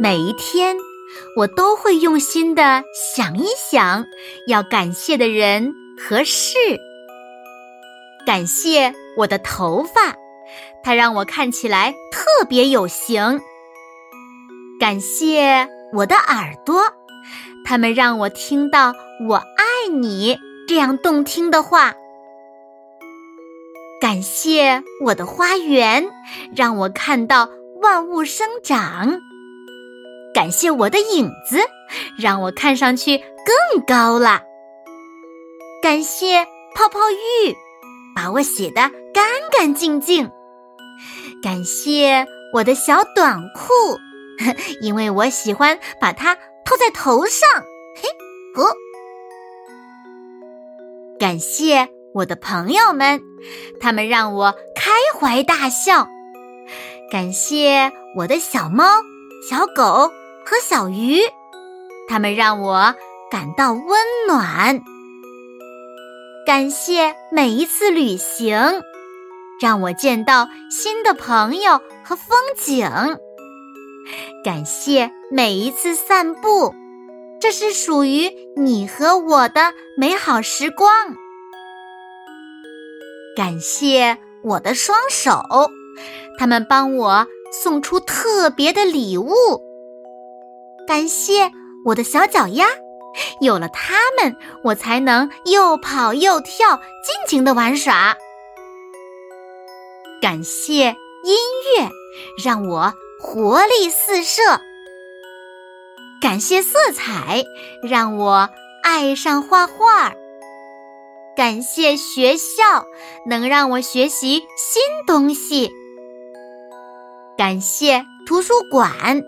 每一天，我都会用心的想一想要感谢的人和事。感谢我的头发，它让我看起来特别有型。感谢我的耳朵，它们让我听到“我爱你”这样动听的话。感谢我的花园，让我看到万物生长。感谢我的影子，让我看上去更高了。感谢泡泡浴，把我洗得干干净净。感谢我的小短裤，因为我喜欢把它套在头上。嘿，哦。感谢我的朋友们，他们让我开怀大笑。感谢我的小猫、小狗。和小鱼，他们让我感到温暖。感谢每一次旅行，让我见到新的朋友和风景。感谢每一次散步，这是属于你和我的美好时光。感谢我的双手，他们帮我送出特别的礼物。感谢我的小脚丫，有了它们，我才能又跑又跳，尽情的玩耍。感谢音乐，让我活力四射。感谢色彩，让我爱上画画。感谢学校，能让我学习新东西。感谢。图书馆，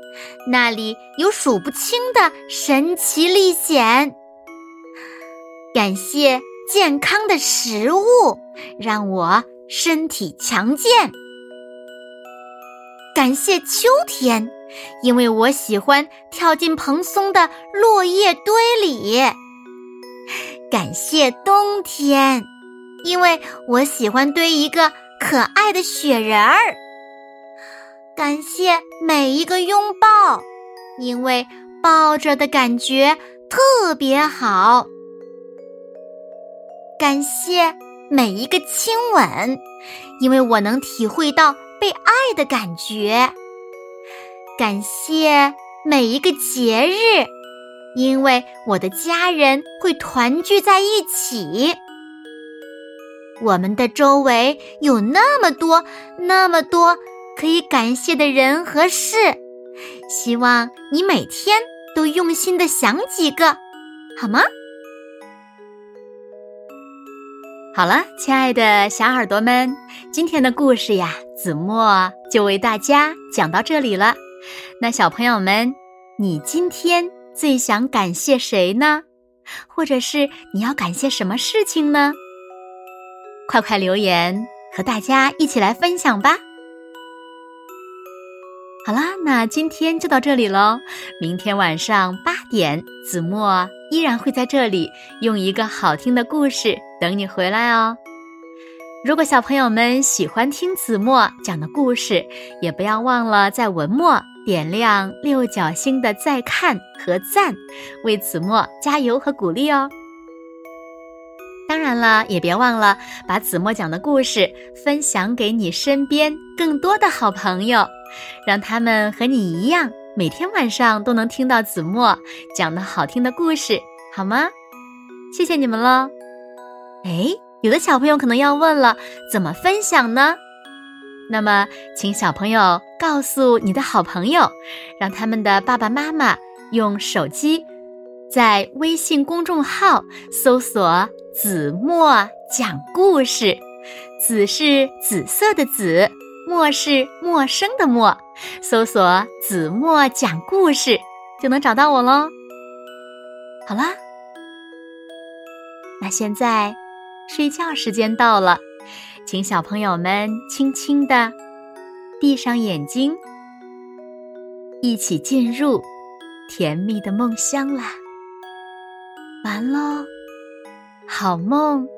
那里有数不清的神奇历险。感谢健康的食物，让我身体强健。感谢秋天，因为我喜欢跳进蓬松的落叶堆里。感谢冬天，因为我喜欢堆一个可爱的雪人儿。感谢每一个拥抱，因为抱着的感觉特别好。感谢每一个亲吻，因为我能体会到被爱的感觉。感谢每一个节日，因为我的家人会团聚在一起。我们的周围有那么多，那么多。可以感谢的人和事，希望你每天都用心的想几个，好吗？好了，亲爱的小耳朵们，今天的故事呀，子墨就为大家讲到这里了。那小朋友们，你今天最想感谢谁呢？或者是你要感谢什么事情呢？快快留言和大家一起来分享吧。好啦，那今天就到这里喽。明天晚上八点，子墨依然会在这里，用一个好听的故事等你回来哦。如果小朋友们喜欢听子墨讲的故事，也不要忘了在文末点亮六角星的再看和赞，为子墨加油和鼓励哦。当然了，也别忘了把子墨讲的故事分享给你身边更多的好朋友。让他们和你一样，每天晚上都能听到子墨讲的好听的故事，好吗？谢谢你们喽！哎，有的小朋友可能要问了，怎么分享呢？那么，请小朋友告诉你的好朋友，让他们的爸爸妈妈用手机在微信公众号搜索“子墨讲故事”，子是紫色的紫。陌是陌生的陌，搜索“子墨讲故事”就能找到我喽。好啦，那现在睡觉时间到了，请小朋友们轻轻的闭上眼睛，一起进入甜蜜的梦乡啦。完喽，好梦。